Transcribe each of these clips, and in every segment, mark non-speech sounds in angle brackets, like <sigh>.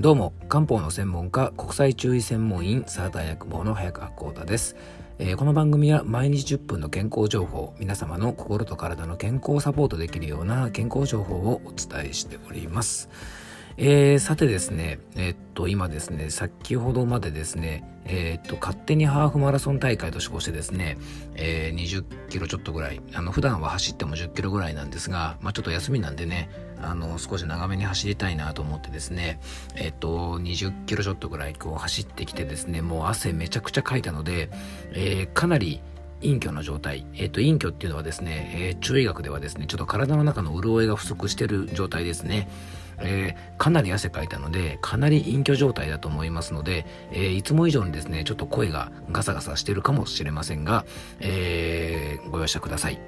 どうも漢方の専門家国際中医専門員サーター薬房の早川幸太です、えー、この番組は毎日10分の健康情報皆様の心と体の健康をサポートできるような健康情報をお伝えしております。えー、さてですね、えー、っと、今ですね、先ほどまでですね、えー、っと、勝手にハーフマラソン大会と称してですね、え20キロちょっとぐらい、あの、普段は走っても10キロぐらいなんですが、まあちょっと休みなんでね、あの、少し長めに走りたいなと思ってですね、えっと、20キロちょっとぐらいこう走ってきてですね、もう汗めちゃくちゃかいたので、えかなり、陰虚の状態。えっ、ー、と、陰虚っていうのはですね、えー、中医学ではですね、ちょっと体の中の潤いが不足してる状態ですね。えー、かなり汗かいたので、かなり隠居状態だと思いますので、えー、いつも以上にですね、ちょっと声がガサガサしてるかもしれませんが、えー、ご容赦ください。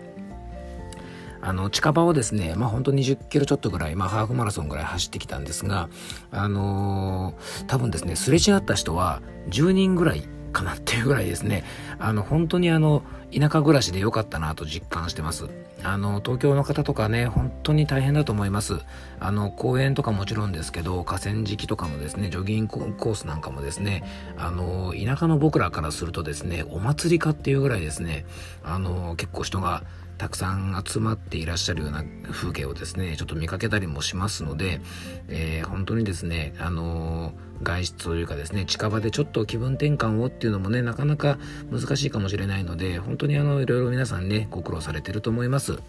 あの、近場をですね、まあ本当20キロちょっとぐらい、まあハーフマラソンぐらい走ってきたんですが、あの、多分ですね、すれ違った人は10人ぐらいかなっていうぐらいですね、あの、本当にあの、田舎暮らしで良かったなと実感してます。あの、東京の方とかね、本当に大変だと思います。あの、公園とかもちろんですけど、河川敷とかもですね、ジョギングコースなんかもですね、あの、田舎の僕らからするとですね、お祭りかっていうぐらいですね、あの、結構人がたくさん集まっていらっしゃるような風景をですね、ちょっと見かけたりもしますので、えー、本当にですね、あの外出というかですね、近場でちょっと気分転換をっていうのもね、なかなか難しいかもしれないので、本当にあの、いろいろ皆さんね、ご苦労されてると思います。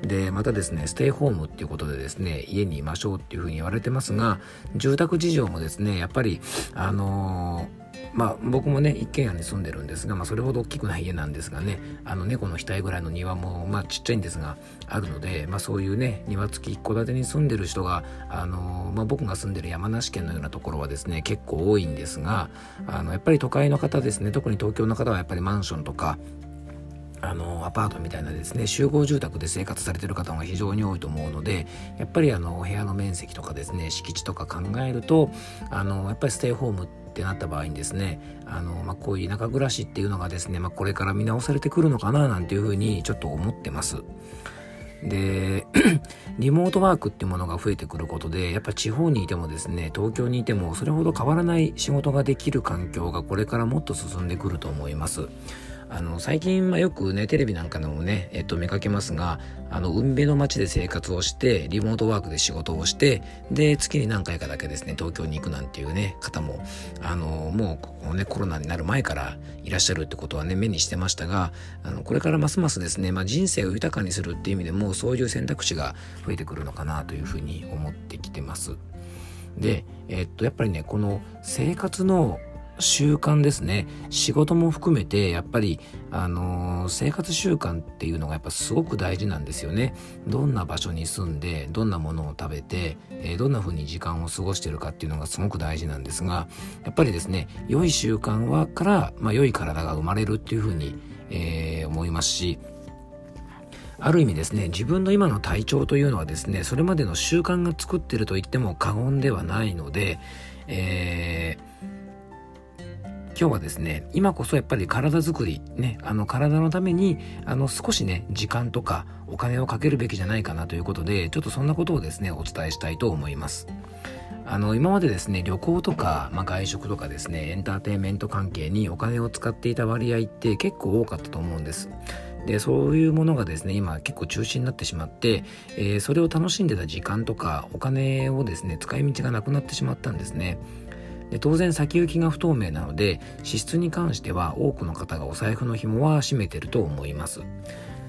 で、またですね、ステイホームっていうことでですね、家にいましょうっていうふうに言われてますが、住宅事情もですね、やっぱり、あのーまあ僕もね一軒家に住んでるんですが、まあ、それほど大きくない家なんですがねあの猫の額ぐらいの庭もまあちっちゃいんですがあるので、まあ、そういうね庭付き一戸建てに住んでる人があの、まあ、僕が住んでる山梨県のようなところはですね結構多いんですがあのやっぱり都会の方ですね特に東京の方はやっぱりマンションとかあのアパートみたいなですね集合住宅で生活されてる方が非常に多いと思うのでやっぱりあの部屋の面積とかですね敷地とか考えるとあのやっぱりステイホームってなった場合にですねあの、まあ、こういう田舎暮らしっていうのがですね、まあ、これから見直されてくるのかななんていうふうにちょっと思ってます。で <clears throat> リモートワークっていうものが増えてくることでやっぱ地方にいてもですね東京にいてもそれほど変わらない仕事ができる環境がこれからもっと進んでくると思います。あの、最近、まあ、よくね、テレビなんかでもね、えっと、見かけますが、あの、海辺の街で生活をして、リモートワークで仕事をして、で、月に何回かだけですね、東京に行くなんていうね、方も、あの、もう、ね、コロナになる前からいらっしゃるってことはね、目にしてましたが、あの、これからますますですね、まあ、人生を豊かにするっていう意味でも、そういう選択肢が増えてくるのかなというふうに思ってきてます。で、えっと、やっぱりね、この生活の習慣ですね。仕事も含めてやっぱり、あの、生活習慣っていうのがやっぱすごく大事なんですよね。どんな場所に住んでどんなものを食べて、え、どんな風に時間を過ごしてるかっていうのがすごく大事なんですがやっぱりですね良い習慣はから、まあ、良い体が生まれるっていう風に、えー、思いますしある意味ですね、自分の今の体調というのはですね、それまでの習慣が作ってると言っても過言ではないので、えー今日はですね、今こそやっぱり体づくり、ね、あの体のために、あの少しね、時間とかお金をかけるべきじゃないかなということで、ちょっとそんなことをですね、お伝えしたいと思います。あの、今までですね、旅行とか、まあ、外食とかですね、エンターテインメント関係にお金を使っていた割合って結構多かったと思うんです。で、そういうものがですね、今結構中止になってしまって、えー、それを楽しんでた時間とかお金をですね、使い道がなくなってしまったんですね。で当然先行きが不透明なので支出に関しては多くの方がお財布の紐は締めてると思います。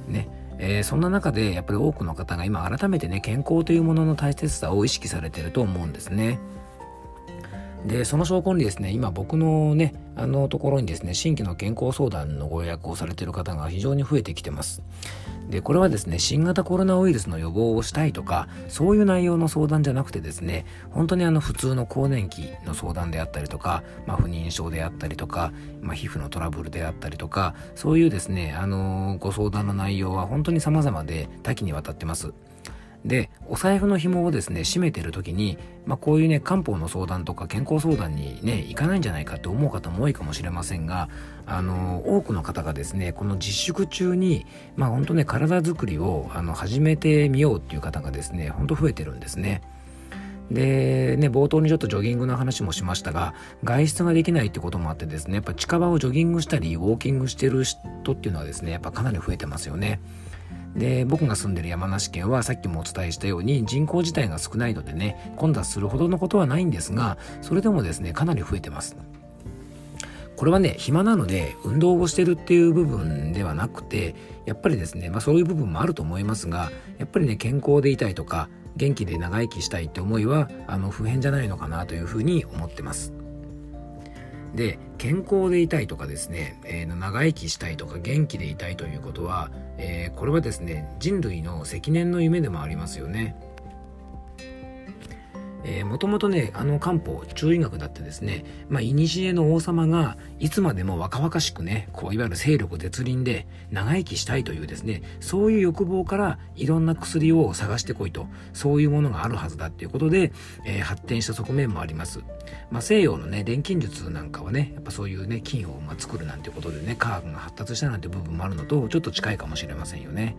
ねえー、そんな中でやっぱり多くの方が今改めてね健康というものの大切さを意識されてると思うんですね。でその証拠にですね今僕のねあのところにですね新規の健康相談のご予約をされている方が非常に増えてきてます。でこれはですね新型コロナウイルスの予防をしたいとかそういう内容の相談じゃなくてですね本当にあの普通の更年期の相談であったりとか、まあ、不妊症であったりとか、まあ、皮膚のトラブルであったりとかそういうですねあのご相談の内容は本当に様々で多岐にわたってます。でお財布の紐をですね締めてる時に、まあ、こういうね漢方の相談とか健康相談にね行かないんじゃないかって思う方も多いかもしれませんがあの多くの方がですねこの自粛中にまあ本当ね体づくりをあの始めてみようっていう方がですね本当増えてるんですね。で、ね、冒頭にちょっとジョギングの話もしましたが、外出ができないってこともあってですね、やっぱ近場をジョギングしたり、ウォーキングしてる人っていうのはですね、やっぱかなり増えてますよね。で、僕が住んでる山梨県はさっきもお伝えしたように人口自体が少ないのでね、混雑するほどのことはないんですが、それでもですね、かなり増えてます。これはね、暇なので運動をしてるっていう部分ではなくて、やっぱりですね、まあそういう部分もあると思いますが、やっぱりね、健康でいたいとか、元気で長生きしたいって思いは、あの、普遍じゃないのかなというふうに思ってます。で、健康でいたいとかですね、えー、長生きしたいとか元気でいたいということは、えー、これはですね、人類の積年の夢でもありますよね。えー、もともとね、あの漢方、中医学だってですね、まあ、古の王様がいつまでも若々しくね、こう、いわゆる勢力絶倫で長生きしたいというですね、そういう欲望からいろんな薬を探してこいと、そういうものがあるはずだっていうことで、えー、発展した側面もあります。まあ、西洋のね、錬金術なんかはね、やっぱそういうね、金をま作るなんてことでね、科学が発達したなんて部分もあるのと、ちょっと近いかもしれませんよね。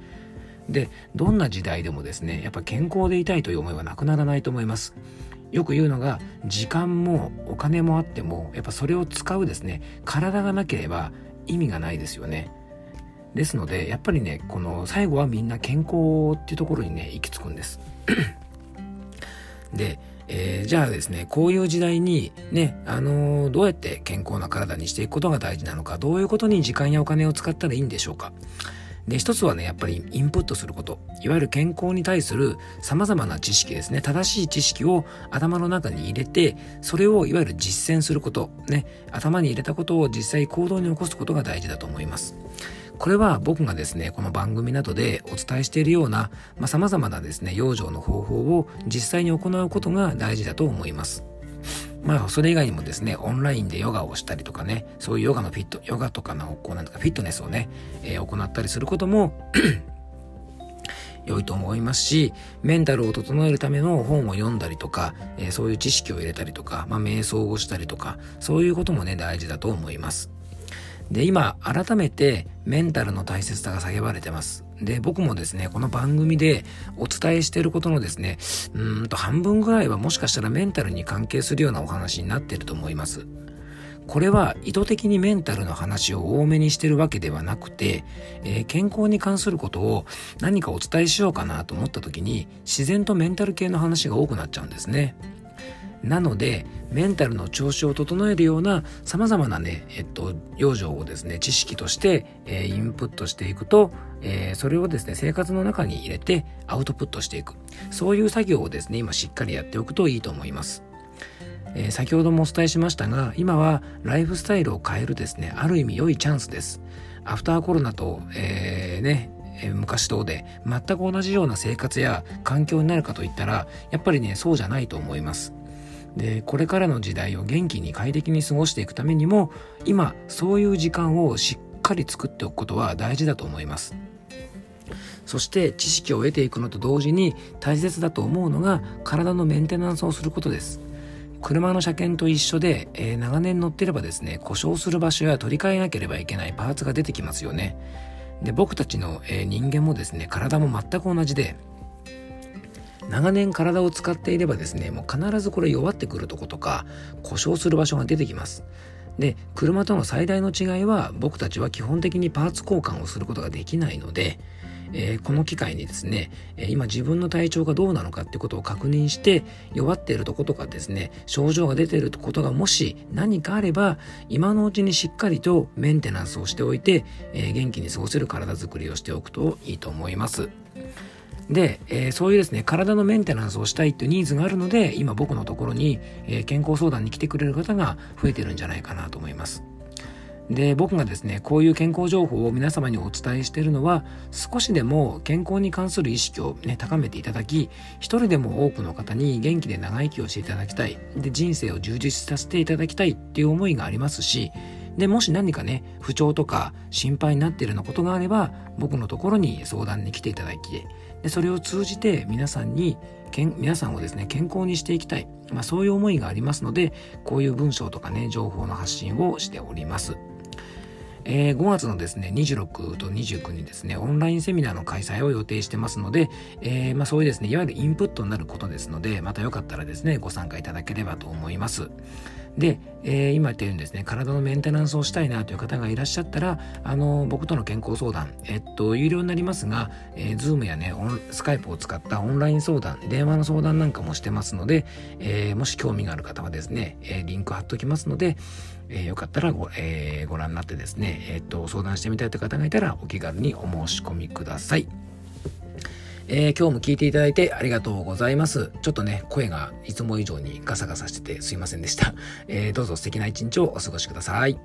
で、どんな時代でもですね、やっぱ健康でいたいという思いはなくならないと思います。よく言うのが、時間もお金もあっても、やっぱそれを使うですね、体がなければ意味がないですよね。ですので、やっぱりね、この最後はみんな健康っていうところにね、行き着くんです。で、えー、じゃあですね、こういう時代にね、あのー、どうやって健康な体にしていくことが大事なのか、どういうことに時間やお金を使ったらいいんでしょうか。で、一つはね、やっぱりインプットすること。いわゆる健康に対する様々な知識ですね。正しい知識を頭の中に入れて、それをいわゆる実践すること。ね。頭に入れたことを実際行動に起こすことが大事だと思います。これは僕がですね、この番組などでお伝えしているような、まあ、様々なですね、養生の方法を実際に行うことが大事だと思います。まあ、それ以外にもですね、オンラインでヨガをしたりとかね、そういうヨガのフィット、ヨガとかの、こうなんとかフィットネスをね、えー、行ったりすることも <clears throat> 良いと思いますし、メンタルを整えるための本を読んだりとか、えー、そういう知識を入れたりとか、まあ、瞑想をしたりとか、そういうこともね、大事だと思います。で、今、改めてメンタルの大切さが叫ばれてます。で、僕もですね、この番組でお伝えしていることのですね、うんと半分ぐらいはもしかしたらメンタルに関係するようなお話になってると思います。これは意図的にメンタルの話を多めにしてるわけではなくて、えー、健康に関することを何かお伝えしようかなと思った時に自然とメンタル系の話が多くなっちゃうんですね。なので、メンタルの調子を整えるような様々なね、えっと、養生をですね、知識として、えー、インプットしていくと、えー、それをですね、生活の中に入れてアウトプットしていく。そういう作業をですね、今しっかりやっておくといいと思います。えー、先ほどもお伝えしましたが、今はライフスタイルを変えるですね、ある意味良いチャンスです。アフターコロナと、えー、ね、え昔とで全く同じような生活や環境になるかといったら、やっぱりね、そうじゃないと思います。でこれからの時代を元気に快適に過ごしていくためにも今そういう時間をしっかり作っておくことは大事だと思います。そして知識を得ていくのと同時に大切だと思うのが体のメンテナンスをすることです。車の車検と一緒で、えー、長年乗ってればですね故障する場所や取り替えなければいけないパーツが出てきますよね。で僕たちの、えー、人間もですね体も全く同じで長年体を使っていればですね、もう必ずこれ弱ってくるとことか、故障する場所が出てきます。で、車との最大の違いは、僕たちは基本的にパーツ交換をすることができないので、えー、この機会にですね、今自分の体調がどうなのかってことを確認して、弱っているとことかですね、症状が出ていることがもし何かあれば、今のうちにしっかりとメンテナンスをしておいて、えー、元気に過ごせる体づくりをしておくといいと思います。で、えー、そういうですね、体のメンテナンスをしたいっていうニーズがあるので、今僕のところに、えー、健康相談に来てくれる方が増えてるんじゃないかなと思います。で、僕がですね、こういう健康情報を皆様にお伝えしているのは、少しでも健康に関する意識をね、高めていただき、一人でも多くの方に元気で長生きをしていただきたい。で、人生を充実させていただきたいっていう思いがありますし、で、もし何かね、不調とか心配になっているようなことがあれば、僕のところに相談に来ていただき、でそれを通じて皆さんにけん皆さんをですね健康にしていきたい、まあ、そういう思いがありますのでこういう文章とかね情報の発信をしております。えー、5月のですね、26と29にですね、オンラインセミナーの開催を予定してますので、えー、まあそういうですね、いわゆるインプットになることですので、またよかったらですね、ご参加いただければと思います。で、えー、今言ったようにですね、体のメンテナンスをしたいなという方がいらっしゃったら、あの、僕との健康相談、えっと、有料になりますが、えー、Zoom やね、スカイプを使ったオンライン相談、電話の相談なんかもしてますので、えー、もし興味がある方はですね、えー、リンク貼っときますので、えー、よかったらご,、え、ご覧になってですね、え、っと、相談してみたいという方がいたら、お気軽にお申し込みください。えー、今日も聞いていただいてありがとうございます。ちょっとね、声がいつも以上にガサガサしててすいませんでした。えー、どうぞ素敵な一日をお過ごしください。